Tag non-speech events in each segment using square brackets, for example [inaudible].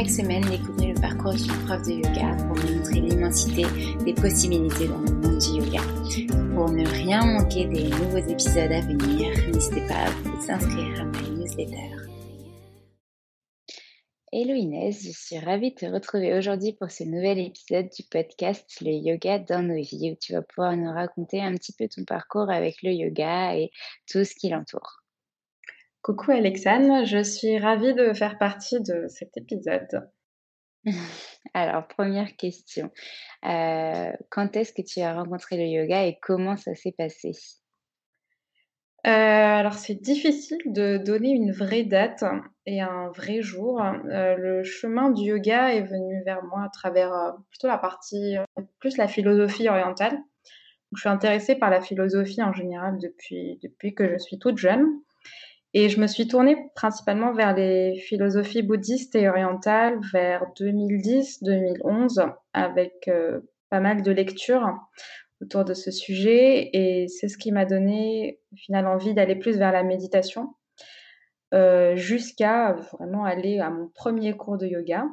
Chaque semaine, découvrez le parcours d'une prof de yoga pour vous montrer l'immensité des possibilités dans le monde du yoga. Pour ne rien manquer des nouveaux épisodes à venir, n'hésitez pas à vous inscrire à ma newsletter. Hello Inès, je suis ravie de te retrouver aujourd'hui pour ce nouvel épisode du podcast Le yoga dans nos vies où tu vas pouvoir nous raconter un petit peu ton parcours avec le yoga et tout ce qui l'entoure. Coucou Alexandre, je suis ravie de faire partie de cet épisode. [laughs] Alors, première question. Euh, quand est-ce que tu as rencontré le yoga et comment ça s'est passé? Euh, alors, c'est difficile de donner une vraie date et un vrai jour. Euh, le chemin du yoga est venu vers moi à travers plutôt la partie, plus la philosophie orientale. Donc, je suis intéressée par la philosophie en général depuis, depuis que je suis toute jeune. Et je me suis tournée principalement vers les philosophies bouddhistes et orientales vers 2010-2011 avec euh, pas mal de lectures autour de ce sujet. Et c'est ce qui m'a donné au final envie d'aller plus vers la méditation euh, jusqu'à vraiment aller à mon premier cours de yoga.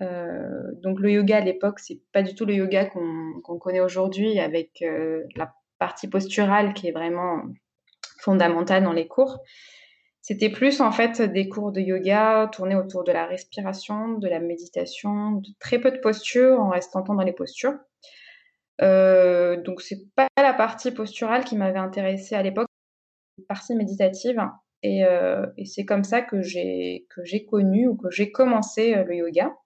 Euh, donc le yoga à l'époque, c'est pas du tout le yoga qu'on connaît aujourd'hui avec la partie posturale qui est vraiment fondamentale dans les cours. C'était plus en fait des cours de yoga tournés autour de la respiration, de la méditation, de très peu de postures en restant dans les postures. Euh, donc c'est pas la partie posturale qui m'avait intéressée à l'époque, la partie méditative. Et, euh, c'est comme ça que j'ai que j'ai connu ou que j'ai commencé euh, le yoga.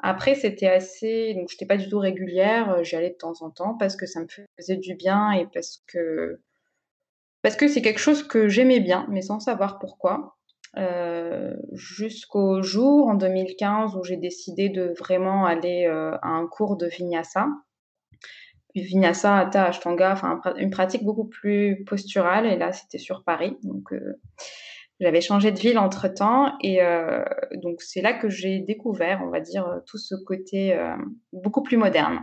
Après c'était assez, donc j'étais pas du tout régulière, j'y allais de temps en temps parce que ça me faisait du bien et parce que parce que c'est quelque chose que j'aimais bien, mais sans savoir pourquoi. Euh, jusqu'au jour en 2015 où j'ai décidé de vraiment aller euh, à un cours de vinyasa. Vinyasa, hatha, ashtanga, une pratique beaucoup plus posturale. Et là, c'était sur Paris, donc euh, j'avais changé de ville entre temps. Et donc c'est là que j'ai découvert, on va dire, tout ce côté beaucoup plus moderne.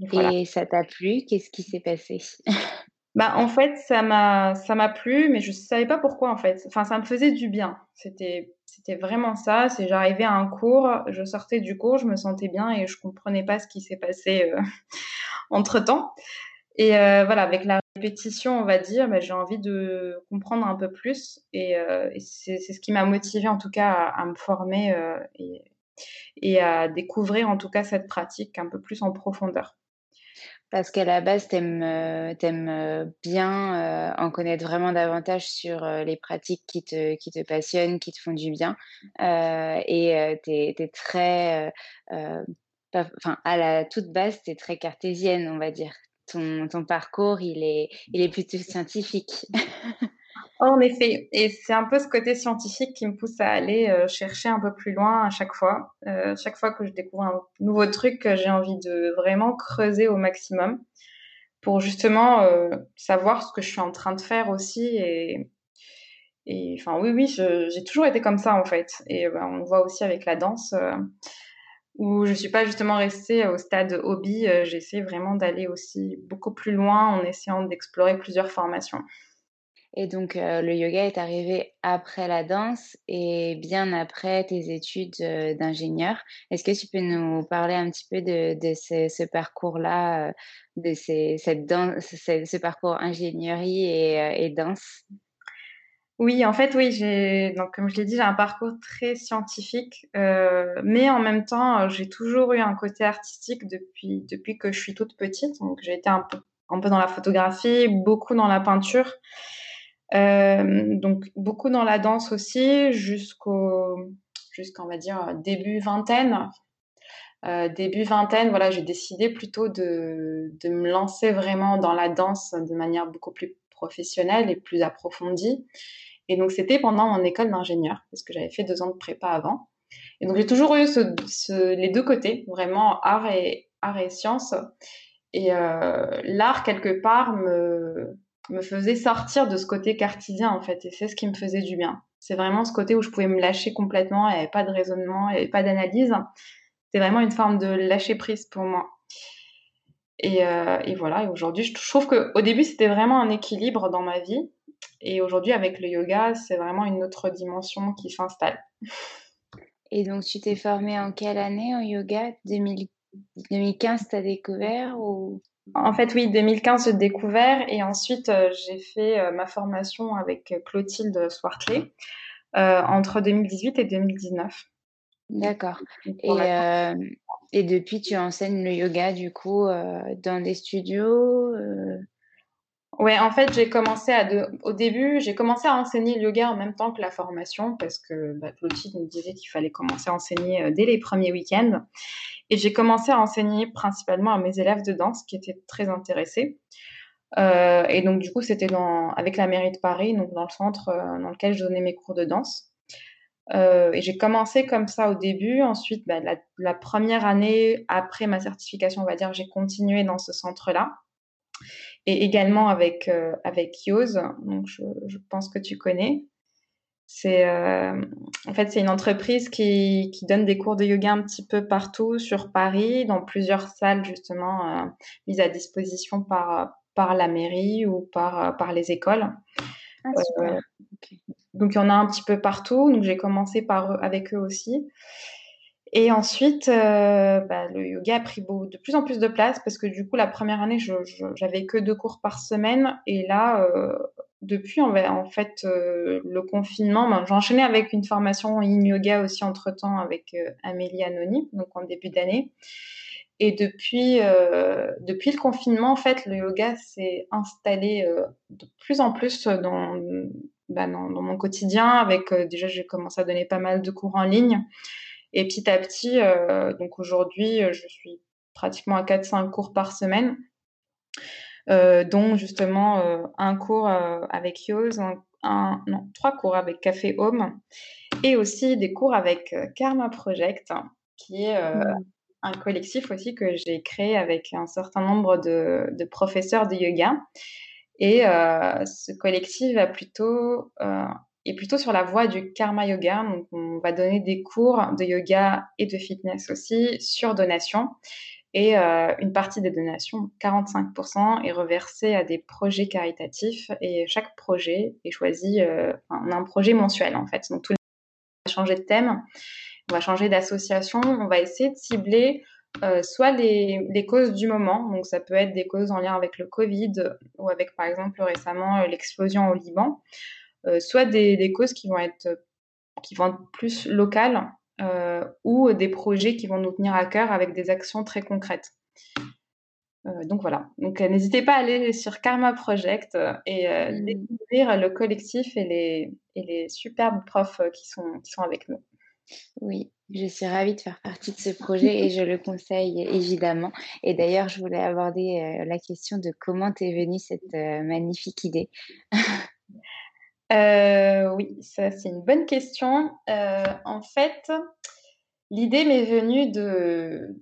Voilà. Et ça t'a plu? Qu'est-ce qui s'est passé? [laughs] Bah, en fait, ça m'a, ça m'a plu, mais je savais pas pourquoi, en fait. Enfin, ça me faisait du bien. C'était, c'était vraiment ça. C'est j'arrivais à un cours, je sortais du cours, je me sentais bien et je comprenais pas ce qui s'est passé euh, [laughs] entre temps. Et euh, voilà, avec la répétition, on va dire, bah, j'ai envie de comprendre un peu plus. Et, euh, c'est ce qui m'a motivé en tout cas à, me former euh, et, et, à découvrir en tout cas cette pratique un peu plus en profondeur. Parce qu'à la base, tu aimes, aimes, bien en connaître vraiment davantage sur les pratiques qui te, qui te passionnent, qui te font du bien. et tu es, très. Enfin, à la toute base, tu es très cartésienne, on va dire ton, ton parcours, il est, il est plutôt scientifique. [laughs] en effet, et c'est un peu ce côté scientifique qui me pousse à aller euh, chercher un peu plus loin à chaque fois. Euh, chaque fois que je découvre un nouveau truc, j'ai envie de vraiment creuser au maximum pour justement euh, savoir ce que je suis en train de faire aussi. Et, enfin, oui, oui, j'ai toujours été comme ça en fait. Et ben, on voit aussi avec la danse où je suis pas justement restée au stade hobby. Euh, j'essaie vraiment d'aller aussi beaucoup plus loin en essayant d'explorer plusieurs formations. Et donc, euh, le yoga est arrivé après la danse et bien après tes études euh, d'ingénieur. Est-ce que tu peux nous parler un petit peu de, ce, parcours-là, de cette danse, ce, parcours ingénierie et danse? Oui, en fait, oui, donc comme je l'ai dit, j'ai un parcours très scientifique, euh, mais en même temps, euh, j'ai toujours eu un côté artistique depuis depuis que je suis toute petite. Donc, j'ai été un peu un peu dans la photographie, beaucoup dans la peinture, euh, donc beaucoup dans la danse aussi, jusqu'au jusqu'on va dire début vingtaine. début vingtaine, voilà, j'ai décidé plutôt de, de me lancer vraiment dans la danse de manière beaucoup plus professionnelle et plus approfondie. Et donc, c'était pendant mon école d'ingénieur, parce que j'avais fait deux ans de prépa avant. Et donc, j'ai toujours eu ce, les deux côtés, vraiment art et, art et sciences. Et euh, l'art, quelque part, me, me faisait sortir de ce côté cartésien, en fait. Et c'est ce qui me faisait du bien. C'est vraiment ce côté où je pouvais me lâcher complètement, il n'y avait pas de raisonnement, il n'y avait pas d'analyse. C'était vraiment une forme de lâcher prise pour moi. Et, euh, et voilà, et aujourd'hui, je trouve qu'au début, c'était vraiment un équilibre dans ma vie. Et aujourd'hui, avec le yoga, c'est vraiment une autre dimension qui s'installe. Et donc, tu t'es formée en quelle année en yoga? 2015, tu découvert ou... En fait, oui, 2015, j'ai découvert et ensuite, euh, j'ai fait euh, ma formation avec Clotilde Swartley euh, entre 2018 et 2019. D'accord. Et, et depuis, tu enseignes le yoga, du coup, dans des studios Ouais, en fait, j'ai commencé à au début, j'ai commencé à enseigner le yoga en même temps que la formation parce que bah, nous disait qu'il fallait commencer à enseigner euh, dès les premiers week-ends. Et j'ai commencé à enseigner principalement à mes élèves de danse qui étaient très intéressés. Euh, et donc, du coup, c'était dans, avec la mairie de Paris, donc dans le centre euh, dans lequel je donnais mes cours de danse. Euh, et j'ai commencé comme ça au début. Ensuite, bah, la, première année après ma certification, on va dire, j'ai continué dans ce centre-là et également avec euh, avec Yoz, donc je, je, pense que tu connais. C'est euh, en fait c'est une entreprise qui, qui donne des cours de yoga un petit peu partout sur Paris, dans plusieurs salles justement euh, mises à disposition par par la mairie ou par par les écoles. Ah, super. Donc il y en a un petit peu partout. Donc j'ai commencé par avec eux aussi. Et ensuite, euh, bah, le yoga a pris de plus en plus de place parce que du coup, la première année, j'avais que deux cours par semaine. Et là, euh, depuis en, fait euh, le confinement, ben, j'ai enchaîné avec une formation in yoga aussi entre temps avec Amélie Anony, donc en début d'année. Et depuis, depuis le confinement, en fait, le yoga s'est installé de plus en plus dans, bah, dans, dans, mon quotidien. Avec déjà, j'ai commencé à donner pas mal de cours en ligne. Et petit à petit, euh, donc aujourd'hui, euh, je suis pratiquement à 4-5 cours par semaine, euh, dont justement un cours avec Yoz, un, non, trois cours avec Café Home, et aussi des cours avec Karma Project, qui est mmh. un collectif aussi que j'ai créé avec un certain nombre de, de professeurs de yoga. Et ce collectif va plutôt et plutôt sur la voie du karma yoga. Donc, on va donner des cours de yoga et de fitness aussi sur donation. Et euh, une partie des donations, 45%, est reversée à des projets caritatifs. Et chaque projet est choisi, euh, on a un projet mensuel en fait. Donc, tout le monde va changer de thème, on va changer d'association, on va essayer de cibler soit les, les, causes du moment, donc ça peut être des causes en lien avec le Covid ou avec par exemple récemment l'explosion au Liban, soit des, des, causes qui vont être qui vont être plus locales ou des projets qui vont nous tenir à cœur avec des actions très concrètes. Euh, donc voilà. Donc euh, n'hésitez pas à aller sur Karma Project euh, et mmh. découvrir le collectif et les, et les superbes profs qui sont, qui sont avec nous. Oui, je suis ravie de faire partie de ce projet et je le conseille évidemment. Et d'ailleurs, je voulais aborder la question de comment t'es venue cette magnifique idée. [laughs] oui, ça c'est une bonne question. en fait, l'idée m'est venue de,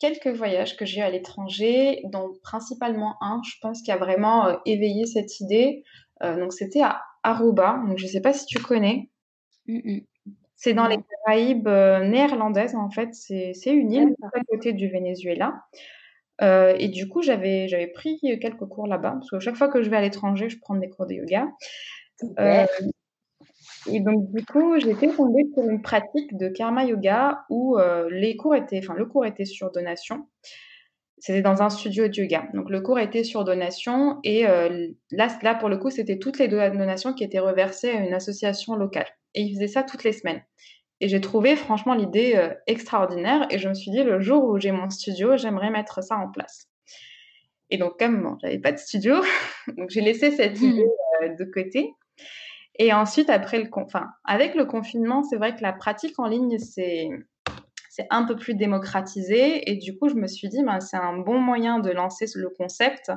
quelques voyages que j'ai eu à l'étranger, dont principalement un, je pense, qui a vraiment euh, éveillé cette idée. Euh, donc, c'était à Aruba. Donc, je ne sais pas si tu connais. C'est dans les Caraïbes euh, néerlandaises, en fait. C'est une île à côté du Venezuela. et du coup, j'avais pris quelques cours là-bas, parce que chaque fois que je vais à l'étranger, je prends des cours de yoga. Et donc, du coup, j'étais tombée sur une pratique de karma yoga où euh, les cours étaient, enfin, le cours était sur donation. C'était dans un studio de yoga. Donc, le cours était sur donation et euh, là, là, pour le coup, c'était toutes les donations qui étaient reversées à une association locale. Et ils faisaient ça toutes les semaines. Et j'ai trouvé franchement l'idée euh, extraordinaire et je me suis dit, le jour où j'ai mon studio, j'aimerais mettre ça en place. Et donc, comme bon, j'avais pas de studio, [laughs] donc j'ai laissé cette mmh. idée de côté. Et ensuite, après le, enfin, avec le confinement, c'est vrai que la pratique en ligne, c'est c'est un peu plus démocratisé. Et du coup, je me suis dit, ben, c'est un bon moyen de lancer le concept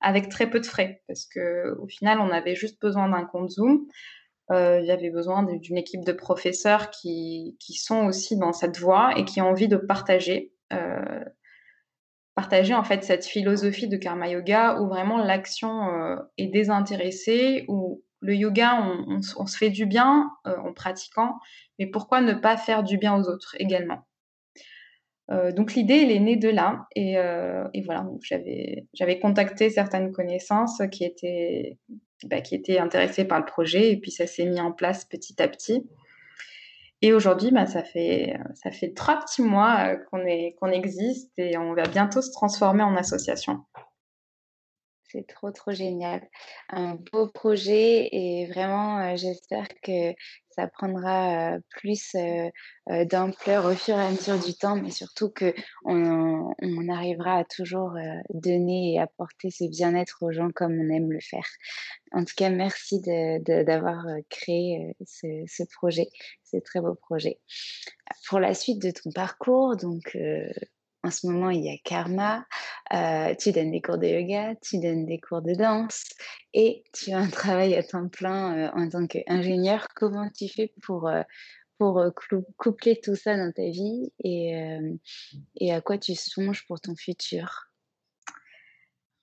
avec très peu de frais. Parce que au final, on avait juste besoin d'un compte Zoom. Euh, J'avais besoin d'une équipe de professeurs qui, qui, sont aussi dans cette voie et qui ont envie de partager. Euh, partager en fait cette philosophie de karma yoga où vraiment l'action euh, est désintéressée, où le yoga, on, se fait du bien euh, en pratiquant, mais pourquoi ne pas faire du bien aux autres également? Euh, donc l'idée, elle est née de là, et, euh, voilà, j'avais contacté certaines connaissances qui étaient bah, qui étaient intéressées par le projet, et puis ça s'est mis en place petit à petit. Et aujourd'hui, bah, ça fait trois petits mois qu'on existe, et on va bientôt se transformer en association. C'est trop, trop génial. Un beau projet et vraiment, euh, j'espère que ça prendra plus d'ampleur au fur et à mesure du temps, mais surtout qu'on on arrivera à toujours donner et apporter ce bien-être aux gens comme on aime le faire. En tout cas, merci d'avoir créé ce, ce, projet, ce très beau projet. Pour la suite de ton parcours, donc en ce moment, il y a Karma, euh, tu donnes des cours de yoga, tu donnes des cours de danse et tu as un [laughs] travail à temps plein euh, en tant qu'ingénieur. Comment tu fais pour, euh, pour coupler tout ça dans ta vie et, et à quoi tu songes pour ton futur?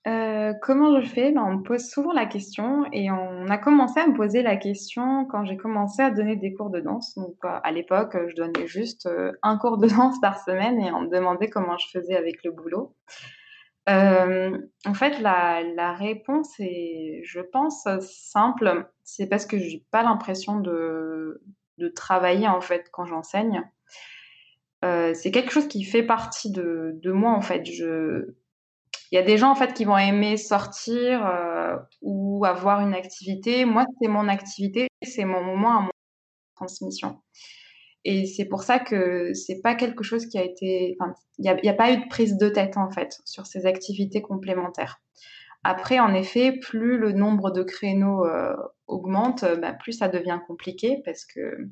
Euh, comment je fais? Ben, On me pose souvent la question et on a commencé à me poser la question quand j'ai commencé à donner des cours de danse. Donc euh, à l'époque, je donnais juste euh, un cours de [laughs] danse par semaine et on me demandait comment je faisais avec le boulot. en fait, la, réponse est, je pense, simple. C'est parce que j'ai pas l'impression de, de, travailler en fait quand j'enseigne. c'est quelque chose qui fait partie de, de moi en fait. Je il y a des gens en fait qui vont aimer sortir euh, ou avoir une activité. Moi, c'est mon activité, c'est mon moment à mon transmission. Et c'est pour ça que c'est pas quelque chose qui a été. Il n'y a, a, pas eu de prise de tête en fait sur ces activités complémentaires. Après, en effet, plus le nombre de créneaux euh, augmente, bah, plus ça devient compliqué parce que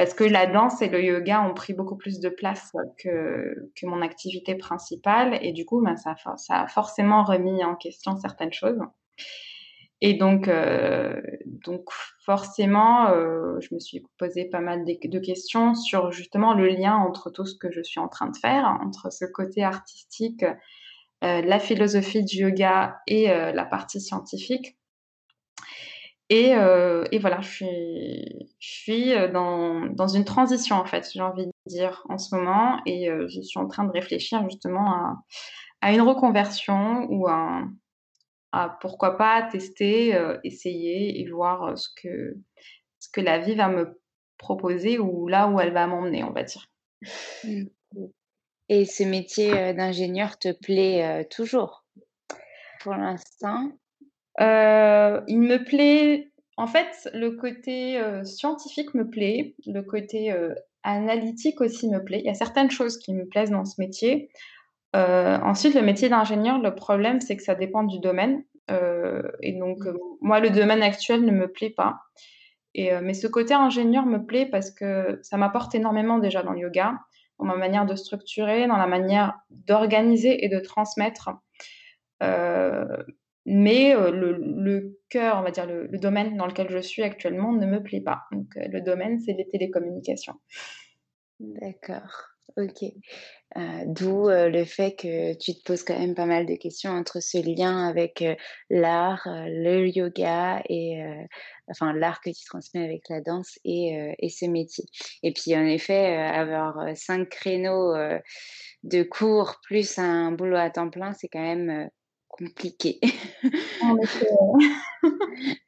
parce que la danse et le yoga ont pris beaucoup plus de place que, que mon activité principale. Et du coup, ben, ça, a forcément remis en question certaines choses. Et donc, euh, donc forcément, euh, je me suis posé pas mal de, questions sur justement le lien entre tout ce que je suis en train de faire, entre ce côté artistique, euh, la philosophie du yoga et la partie scientifique. Et, euh, et, voilà, je suis, euh, dans, une transition, en fait, j'ai envie de dire, en ce moment. Et euh, je suis en train de réfléchir justement à, une reconversion ou à, pourquoi pas tester, essayer et voir ce que, la vie va me proposer ou là où elle va m'emmener, on va dire. Et ce métier d'ingénieur te plaît toujours? Pour l'instant? Il me plaît, en fait, le côté scientifique me plaît, le côté analytique aussi me plaît. Il y a certaines choses qui me plaisent dans ce métier. ensuite, le métier d'ingénieur, le problème, c'est que ça dépend du domaine. et donc, moi, le domaine actuel ne me plaît pas. Et, mais ce côté ingénieur me plaît parce que ça m'apporte énormément déjà dans le yoga, dans ma manière de structurer, dans la manière d'organiser et de transmettre. Mais le, le, cœur, on va dire le, domaine dans lequel je suis actuellement ne me plaît pas. Donc le domaine, c'est les télécommunications. D'accord. Ok. Euh, d'où euh, le fait que tu te poses quand même pas mal de questions entre ce lien avec euh, l'art, le yoga et enfin l'art que tu transmets avec la danse et, et, ce métier. Et puis en effet, avoir cinq créneaux de cours plus un boulot à temps plein, c'est quand même compliqué. [laughs]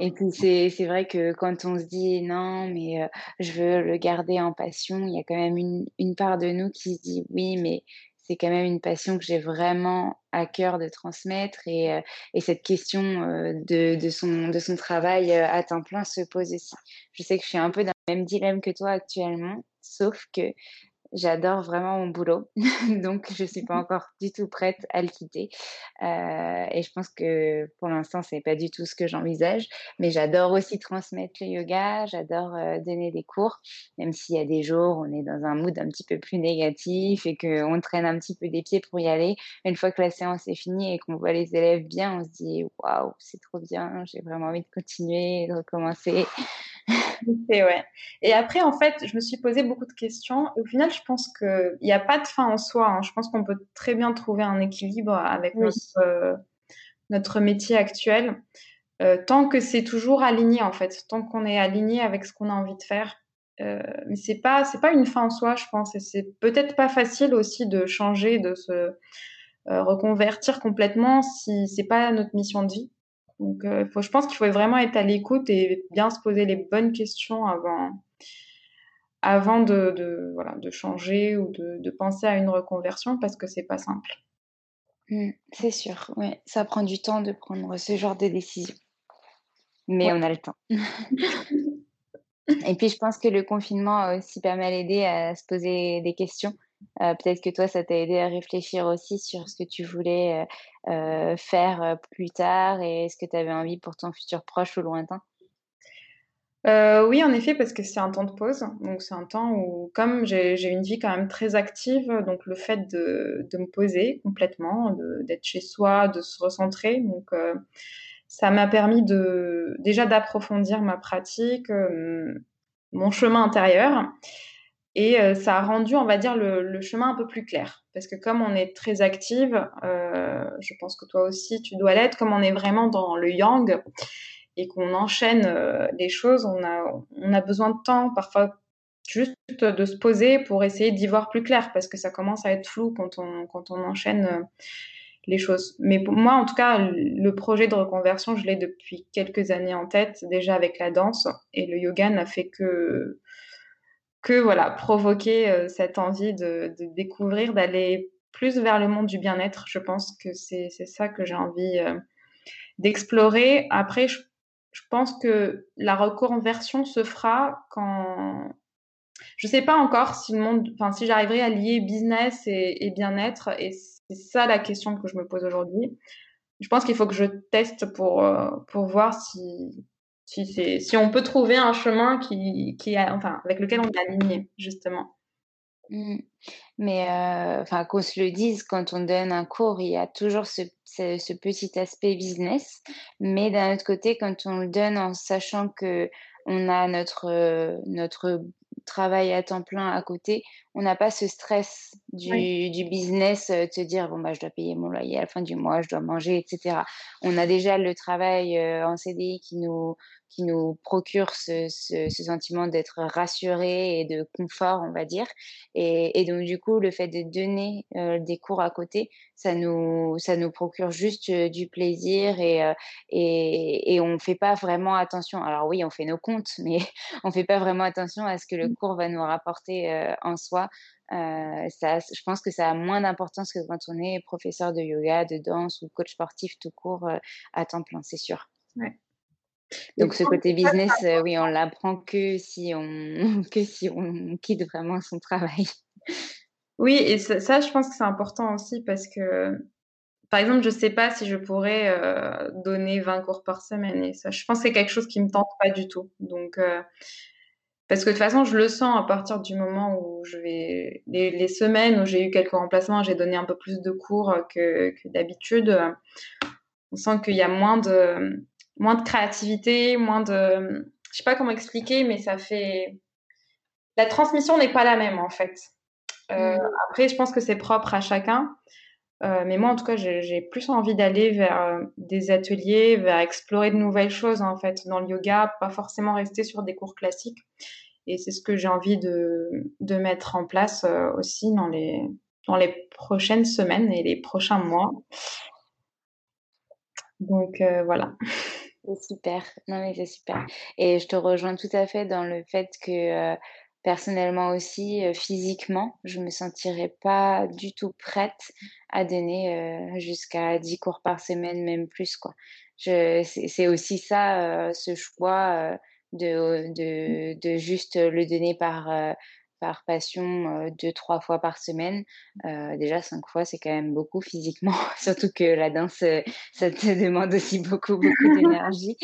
Et puis c'est vrai que quand on se dit non, mais je veux le garder en passion, il y a quand même une, une part de nous qui se dit oui, mais c'est quand même une passion que j'ai vraiment à cœur de transmettre et, et cette question de, de, son, de son travail à temps plein se pose aussi. Je sais que je suis un peu dans le même dilemme que toi actuellement, sauf que J'adore vraiment mon boulot, [laughs] donc je ne suis pas mmh encore du tout prête à le quitter. Euh, et je pense que pour l'instant, ce n'est pas du tout ce que j'envisage. Mais j'adore aussi transmettre le yoga, j'adore euh, donner des cours, même s'il y a des jours où on est dans un mood un petit peu plus négatif et qu'on traîne un petit peu des pieds pour y aller. Une fois que la séance est finie et qu'on voit les élèves bien, on se dit waouh, c'est trop bien, j'ai vraiment envie de continuer, de recommencer. Et, ouais. et après, en fait, je me suis posé beaucoup de questions. Au final, je pense qu'il n'y a pas de fin en soi. Hein. Je pense qu'on peut très bien trouver un équilibre avec notre, euh, notre métier actuel. Euh, tant que c'est toujours aligné, en fait. Tant qu'on est aligné avec ce qu'on a envie de faire. Euh, mais c'est pas, c'est pas une fin en soi, je pense. Et c'est peut-être pas facile aussi de changer, de se reconvertir complètement si c'est pas notre mission de vie. Donc, euh, faut, je pense qu'il faut vraiment être à l'écoute et bien se poser les bonnes questions avant, avant de, de, voilà, de changer ou de, de, penser à une reconversion parce que c'est pas simple. Mmh, c'est sûr, ouais. ça prend du temps de prendre ce genre de décision. Mais on a le temps. [laughs] et puis, je pense que le confinement a aussi pas mal aidé à se poser des questions euh, peut-être que toi, ça t'a aidé à réfléchir aussi sur ce que tu voulais euh, euh, faire plus tard et est-ce que tu avais envie pour ton futur proche ou lointain oui, en effet, parce que c'est un temps de pause. Donc, c'est un temps où, comme j'ai une vie quand même très active, donc le fait de, me poser complètement, d'être chez soi, de se recentrer, donc ça m'a permis déjà d'approfondir ma pratique, mon chemin intérieur. Et euh, ça a rendu, on va dire, le, chemin un peu plus clair. Parce que comme on est très active, euh, je pense que toi aussi, tu dois l'être, comme on est vraiment dans le yang et qu'on enchaîne euh, les choses, on a, besoin de temps, parfois juste de se poser pour essayer d'y voir plus clair, parce que ça commence à être flou quand on, enchaîne les choses. Mais moi, en tout cas, le projet de reconversion, je l'ai depuis quelques années en tête, déjà avec la danse, et le yoga n'a fait que que voilà, provoquer euh, cette envie de, découvrir, d'aller plus vers le monde du bien-être. Je pense que c'est ça que j'ai envie euh, d'explorer. Après, je, pense que la reconversion se fera quand. Je ne sais pas encore si le monde, enfin, si j'arriverai à lier business et, bien-être. Et c'est ça la question que je me pose aujourd'hui. Je pense qu'il faut que je teste pour, euh, pour voir si, si, si on peut trouver un chemin qui, qui enfin, avec lequel on est aligné, justement. Mmh. Mais euh, enfin, qu'on se le dise, quand on donne un cours, il y a toujours ce, ce, petit aspect business. Mais d'un autre côté, quand on le donne en sachant que on a notre, notre travail à temps plein à côté, on n'a pas ce stress du, du business, euh, de se dire, bon, bah, je dois payer mon loyer à la fin du mois, je dois manger, etc. On a déjà le travail euh, en CDI qui nous, qui nous procure ce, ce, sentiment d'être rassuré et de confort, on va dire. Et, et, donc, du coup, le fait de donner euh, des cours à côté, ça nous, ça nous procure juste euh, du plaisir et, euh, et, et on ne fait pas vraiment attention. Alors oui, on fait nos comptes, mais [laughs] on ne fait pas vraiment attention à ce que le mmh. cours va nous rapporter en soi ça, je pense que ça a moins d'importance que quand on est professeur de yoga, de danse ou coach sportif tout court à temps plein, c'est sûr. Donc ce côté business, oui, on l'apprend que si on [laughs] que si on quitte vraiment son travail. Oui, et ça, je pense que c'est important aussi parce que, par exemple, je sais pas si je pourrais donner 20 cours par semaine et ça, je pense que c'est quelque chose qui me tente pas du tout. Donc parce que de toute façon, je le sens à partir du moment où je vais les, semaines où j'ai eu quelques remplacements, j'ai donné un peu plus de cours que, que d'habitude. On sent qu'il y a moins de moins de créativité, moins de je sais pas comment expliquer, mais ça fait la transmission n'est pas la même en fait. Euh, mm. Après, je pense que c'est propre à chacun. Euh, mais moi, en tout cas, j'ai plus envie d'aller vers euh, des ateliers, vers explorer de nouvelles choses, en fait, dans le yoga, pas forcément rester sur des cours classiques. Et c'est ce que j'ai envie de, de, mettre en place aussi dans les, dans les prochaines semaines et les prochains mois. Donc, voilà. Super. Non, mais c'est super. Et je te rejoins tout à fait dans le fait que personnellement aussi, physiquement, je me sentirais pas du tout prête à donner jusqu'à 10 cours par semaine, même plus. quoi. C'est aussi ça, ce choix de, de, de, juste le donner par, par passion deux, trois fois par semaine. déjà, cinq fois, c'est quand même beaucoup physiquement, [laughs] surtout que la danse, ça te demande aussi beaucoup, beaucoup [laughs] d'énergie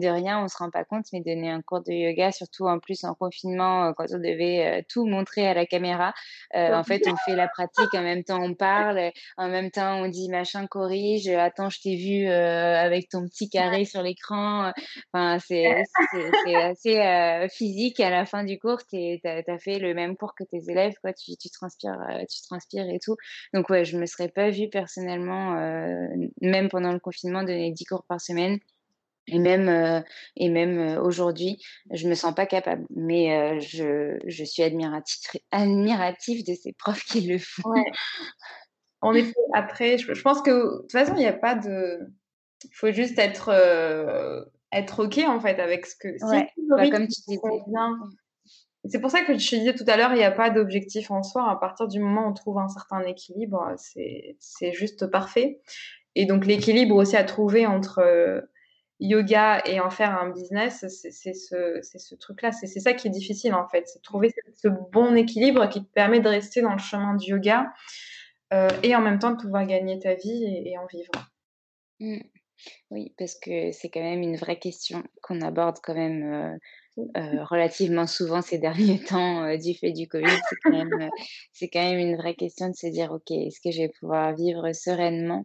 de rien, on se rend pas compte, mais donner un cours de yoga, surtout en plus en confinement, euh, quand on devait euh, tout montrer à la caméra, euh, en fait, on fait la pratique, en même temps on parle, en même temps on dit machin corrige, attends, je t'ai vu avec ton petit carré sur l'écran. Enfin, c'est assez physique. À la fin du cours, tu as, fait le même cours que tes élèves, quoi. Tu, tu transpires, tu transpires et tout. Donc ouais, je me serais pas vue personnellement, même pendant le confinement, donner 10 cours par semaine. Et même, euh, et même euh, aujourd'hui, je me sens pas capable. Mais euh, je, je, suis admiratif, admiratif de ces profs qui le font. Ouais. En effet, après, je, pense que de toute façon, il n'y a pas de. Il faut juste être, être OK en fait avec ce que. Ouais, bah, comme tu disais. C'est pour ça que je te disais tout à l'heure, il n'y a pas d'objectif en soi. À partir du moment où on trouve un certain équilibre, c'est juste parfait. Et donc l'équilibre aussi à trouver entre yoga et en faire un business, c'est ce, truc-là. C'est ça qui est difficile en fait. C'est trouver ce bon équilibre qui te permet de rester dans le chemin du yoga euh, et en même temps de pouvoir gagner ta vie et, en vivre. Mmh. Oui, parce que c'est quand même une vraie question qu'on aborde quand même euh, euh, relativement souvent ces derniers [laughs] temps euh, du fait du Covid. C'est quand, même, euh, c'est quand même une vraie question de se dire, OK, est-ce que je vais pouvoir vivre sereinement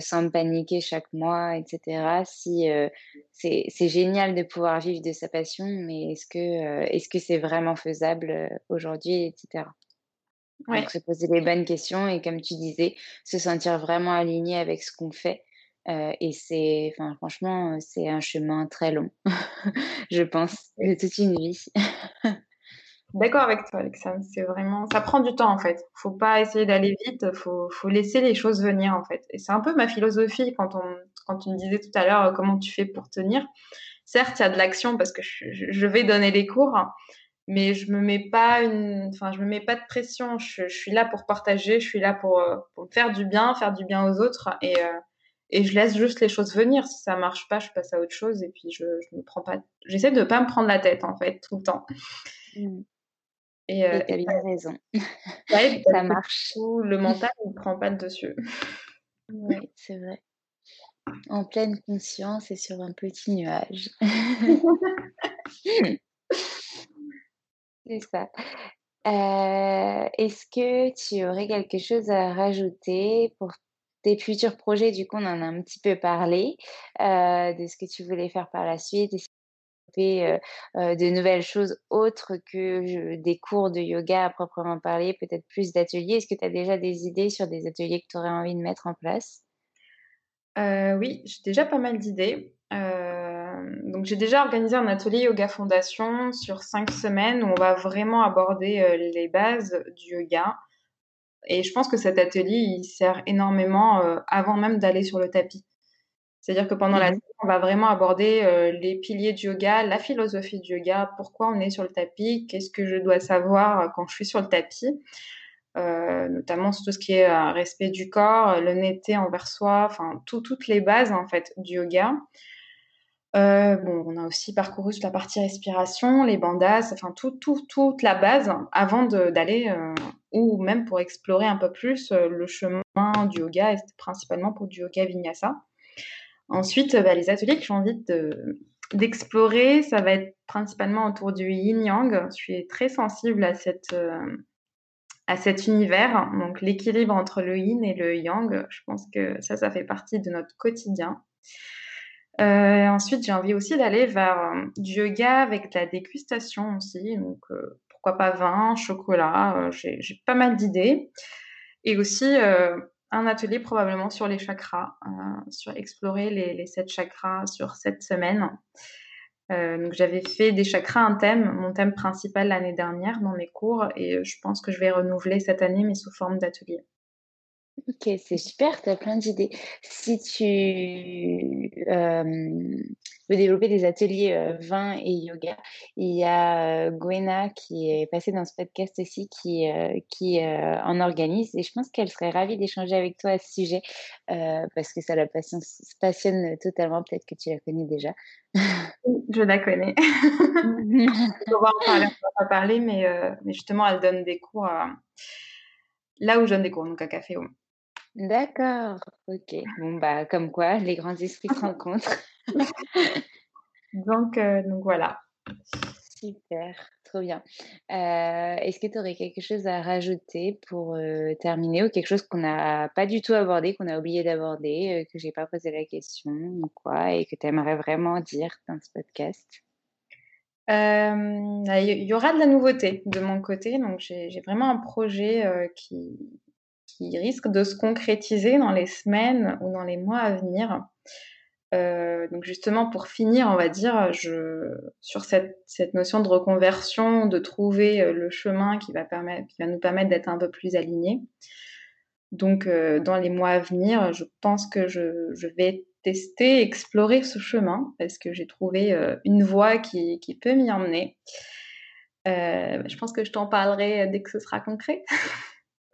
sans me paniquer chaque mois, etc. Si c'est, c'est génial de pouvoir vivre de sa passion, mais est-ce que, est-ce que c'est vraiment faisable aujourd'hui, etc. Donc se poser les bonnes questions et comme tu disais, se sentir vraiment aligné avec ce qu'on fait euh, et c'est, enfin, franchement, c'est un chemin très long, [laughs] je pense, de toute une vie. [laughs] D'accord avec toi, Alexandre. C'est vraiment, ça prend du temps en fait. Faut pas essayer d'aller vite. Faut, faut laisser les choses venir en fait. Et c'est un peu ma philosophie quand on, quand tu me disais tout à l'heure euh, comment tu fais pour tenir. Certes, il y a de l'action parce que je, vais donner les cours, mais je me mets pas une, enfin, je me mets pas de pression. Je, suis là pour partager. Je suis là pour, euh, pour faire du bien, faire du bien aux autres. Et, et je laisse juste les choses venir. Si ça marche pas, je passe à autre chose et puis je, je me prends pas. J'essaie de pas me prendre la tête en fait tout le temps. Mmh. Et, euh, as bien raison. [laughs] ça marche. Le mental ne prend pas le dessus. Oui, c'est vrai. En pleine conscience et sur un petit nuage. [laughs] c'est ça. Euh, Est-ce que tu aurais quelque chose à rajouter pour tes futurs projets, du coup, on en a un petit peu parlé, euh, de ce que tu voulais faire par la suite, et euh, euh, de nouvelles choses autres que des cours de yoga à proprement parler, peut-être plus d'ateliers. Est-ce que tu as déjà des idées sur des ateliers que tu aurais envie de mettre en place? Oui, j'ai déjà pas mal d'idées. donc j'ai déjà organisé un atelier Yoga Fondation sur cinq semaines où on va vraiment aborder les bases du yoga, et je pense que cet atelier, il sert énormément euh, avant même d'aller sur le tapis. C'est-à-dire que pendant la mmh on va vraiment aborder les piliers du yoga, la philosophie du yoga, pourquoi on est sur le tapis, qu'est-ce que je dois savoir quand je suis sur le tapis, notamment sur tout ce qui est respect du corps, l'honnêteté envers soi, enfin toutes les bases en fait du yoga. Bon, on a aussi parcouru toute la partie respiration, les bandas, enfin tout, tout, toute la base avant d'aller ou même pour explorer un peu plus le chemin du yoga, principalement pour du yoga vinyasa. Ensuite, bah, les ateliers que j'ai envie d'explorer, ça va être principalement autour du yin-yang. Je suis très sensible à, cette, euh, à cet univers. Donc, l'équilibre entre le yin et le yang, je pense que ça, ça fait partie de notre quotidien. Euh, ensuite, j'ai envie aussi d'aller vers euh, du yoga avec de la dégustation aussi. Donc, pourquoi pas vin, chocolat, j'ai pas mal d'idées. Et aussi un atelier probablement sur les chakras, euh, sur explorer les, sept chakras sur cette semaine. Euh, donc j'avais fait des chakras un thème, mon thème principal l'année dernière dans mes cours et je pense que je vais renouveler cette année mais sous forme d'atelier. Ok, c'est super, tu as plein d'idées. Si tu euh, veux développer des ateliers euh, vin et yoga, il y a euh, Gwena qui est passée dans ce podcast aussi, qui, qui en organise et je pense qu'elle serait ravie d'échanger avec toi à ce sujet parce que ça la passionne, passionne totalement. Peut-être que tu la connais déjà. Je la connais. [laughs] on va en parler, on va pas parler, mais, mais justement, elle donne des cours là où je donne des cours, donc à Café Home. D'accord, OK. Bon, bah, comme quoi, les grands esprits se [laughs] rencontrent. Donc, euh, donc voilà. Super, trop bien. Euh, est-ce que tu aurais quelque chose à rajouter pour euh, terminer ou quelque chose qu'on n'a pas du tout abordé, qu'on a oublié d'aborder, que j'ai pas posé la question ou quoi, et que tu aimerais vraiment dire dans ce podcast? Bah, il y aura de la nouveauté de mon côté, donc j'ai vraiment un projet qui, qui risque de se concrétiser dans les semaines ou dans les mois à venir. Euh, donc justement, pour finir, on va dire, sur cette, notion de reconversion, de trouver euh, le chemin qui va, nous permettre d'être un peu plus alignés. Donc, euh, dans les mois à venir, je pense que je, vais tester, explorer ce chemin parce que j'ai trouvé une voie qui, peut m'y emmener. Je pense que je t'en parlerai dès que ce sera concret. [laughs]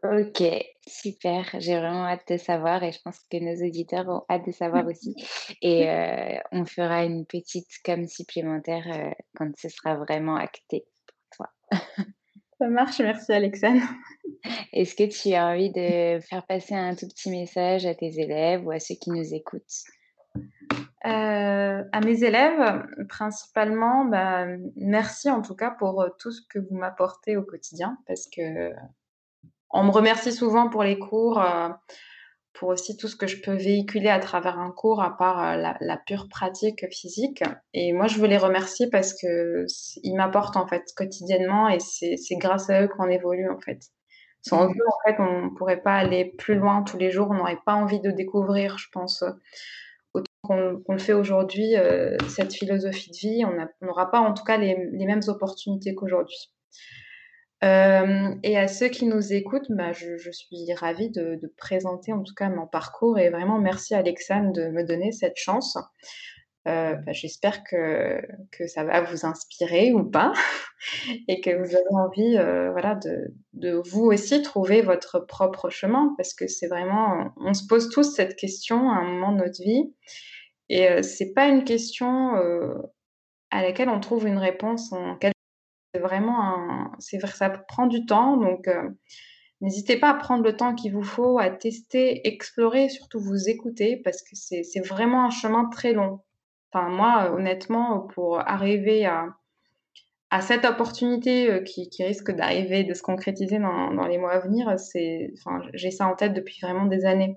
Ok, super. J'ai vraiment hâte de savoir et je pense que nos auditeurs ont hâte de savoir aussi. [laughs] Et euh, on fera une petite com supplémentaire euh, quand ce sera vraiment acté pour toi. Ça marche, merci Alexandre. [laughs] Est-ce que tu as envie de faire passer un tout petit message à tes élèves ou à ceux qui nous écoutent? Euh, à mes élèves, principalement, bah, merci en tout cas pour tout ce que vous m'apportez au quotidien, parce que on me remercie souvent pour les cours, euh, pour aussi tout ce que je peux véhiculer à travers un cours, à part euh, la, pure pratique physique. Et moi, je veux les remercier parce que ils m'apportent en fait quotidiennement, et c'est grâce à eux qu'on évolue en fait. Sans eux, en fait, on ne pourrait pas aller plus loin tous les jours. On n'aurait pas envie de découvrir, je pense, autant qu'on le fait aujourd'hui, euh, cette philosophie de vie. On n'aura pas, en tout cas, les mêmes opportunités qu'aujourd'hui. Euh, et à ceux qui nous écoutent, bah, je, suis ravie de, présenter en tout cas mon parcours et vraiment merci Alexandre de me donner cette chance. Euh, bah, j'espère que, ça va vous inspirer ou pas [laughs] et que vous avez envie euh, voilà, de, de, vous aussi trouver votre propre chemin parce que c'est vraiment, on se pose tous cette question à un moment de notre vie et c'est pas une question à laquelle on trouve une réponse en quelques c'est vraiment un, c'est vrai, ça prend du temps, donc euh, n'hésitez pas à prendre le temps qu'il vous faut, à tester, explorer, surtout vous écouter, parce que c'est, c'est vraiment un chemin très long. Enfin, moi, honnêtement, pour arriver à, à cette opportunité euh, qui, risque d'arriver, de se concrétiser dans, dans les mois à venir, c'est, enfin, j'ai ça en tête depuis vraiment des années.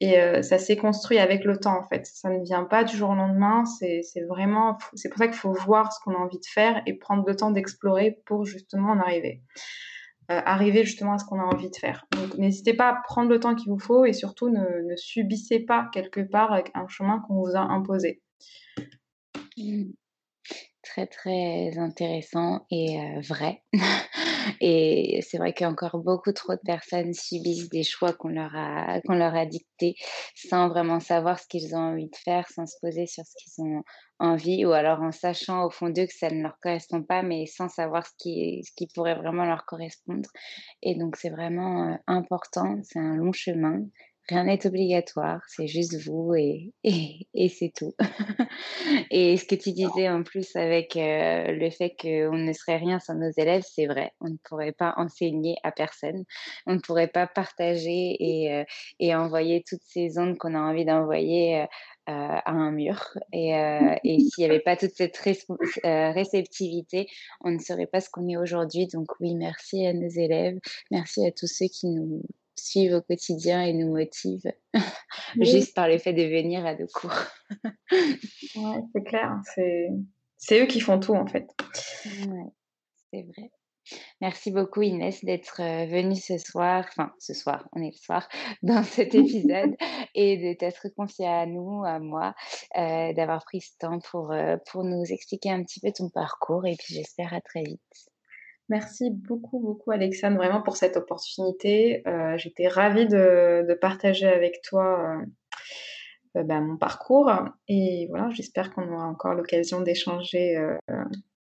Et euh, ça s'est construit avec le temps, en fait. Ça ne vient pas du jour au lendemain. C'est vraiment, c'est pour ça qu'il faut voir ce qu'on a envie de faire et prendre le temps d'explorer pour justement en arriver. Euh, arriver justement à ce qu'on a envie de faire. Donc n'hésitez pas à prendre le temps qu'il vous faut et surtout ne, subissez pas quelque part un chemin qu'on vous a imposé. Très très intéressant et vrai. [laughs] et c'est vrai qu'encore beaucoup trop de personnes subissent des choix qu'on leur a qu'on leur a dictés sans vraiment savoir ce qu'ils ont envie de faire, sans se poser sur ce qu'ils ont envie ou alors en sachant au fond d'eux que ça ne leur correspond pas mais sans savoir ce qui ce qui pourrait vraiment leur correspondre. Et donc c'est vraiment important, c'est un long chemin rien n'est obligatoire, c'est juste vous et, et, c'est tout. [laughs] et ce que tu disais en plus avec euh, le fait qu'on ne serait rien sans nos élèves, c'est vrai, on ne pourrait pas enseigner à personne, on ne pourrait pas partager et, euh, et envoyer toutes ces ondes qu'on a envie d'envoyer. Euh, à un mur. Et, et [laughs] s'il n'y avait pas toute cette réceptivité, on ne serait pas ce qu'on est aujourd'hui. Donc oui, merci à nos élèves, merci à tous ceux qui nous, suivent au quotidien et nous motivent [laughs] juste par le fait de venir à nos cours. ouais, c'est clair, c'est eux qui font tout en fait. Ouais, c'est vrai. Merci beaucoup Inès d'être euh, venue ce soir, enfin ce soir, on est le soir, [laughs] dans cet épisode [laughs] et de t'être confiée à nous, à moi, euh, d'avoir pris ce temps pour, euh, pour nous expliquer un petit peu ton parcours et puis j'espère à très vite. Merci beaucoup, beaucoup, Alexandre, vraiment pour cette opportunité. Euh, j'étais ravie de, partager avec toi euh, euh, bah, mon parcours. Et voilà, j'espère qu'on aura encore l'occasion d'échanger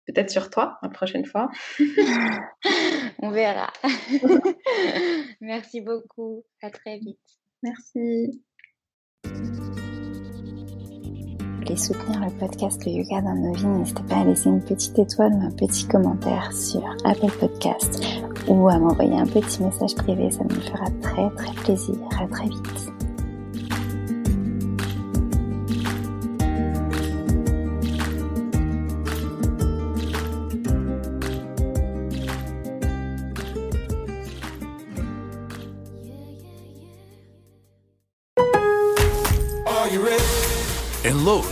peut-être sur toi la prochaine fois. [laughs] On verra. [laughs] Merci beaucoup. À très vite. Merci soutenir le podcast Le Yoga dans nos vies, n'hésitez pas à laisser une petite étoile ou un petit commentaire sur Apple Podcast ou à m'envoyer un petit message privé, ça me fera très très plaisir. À très vite.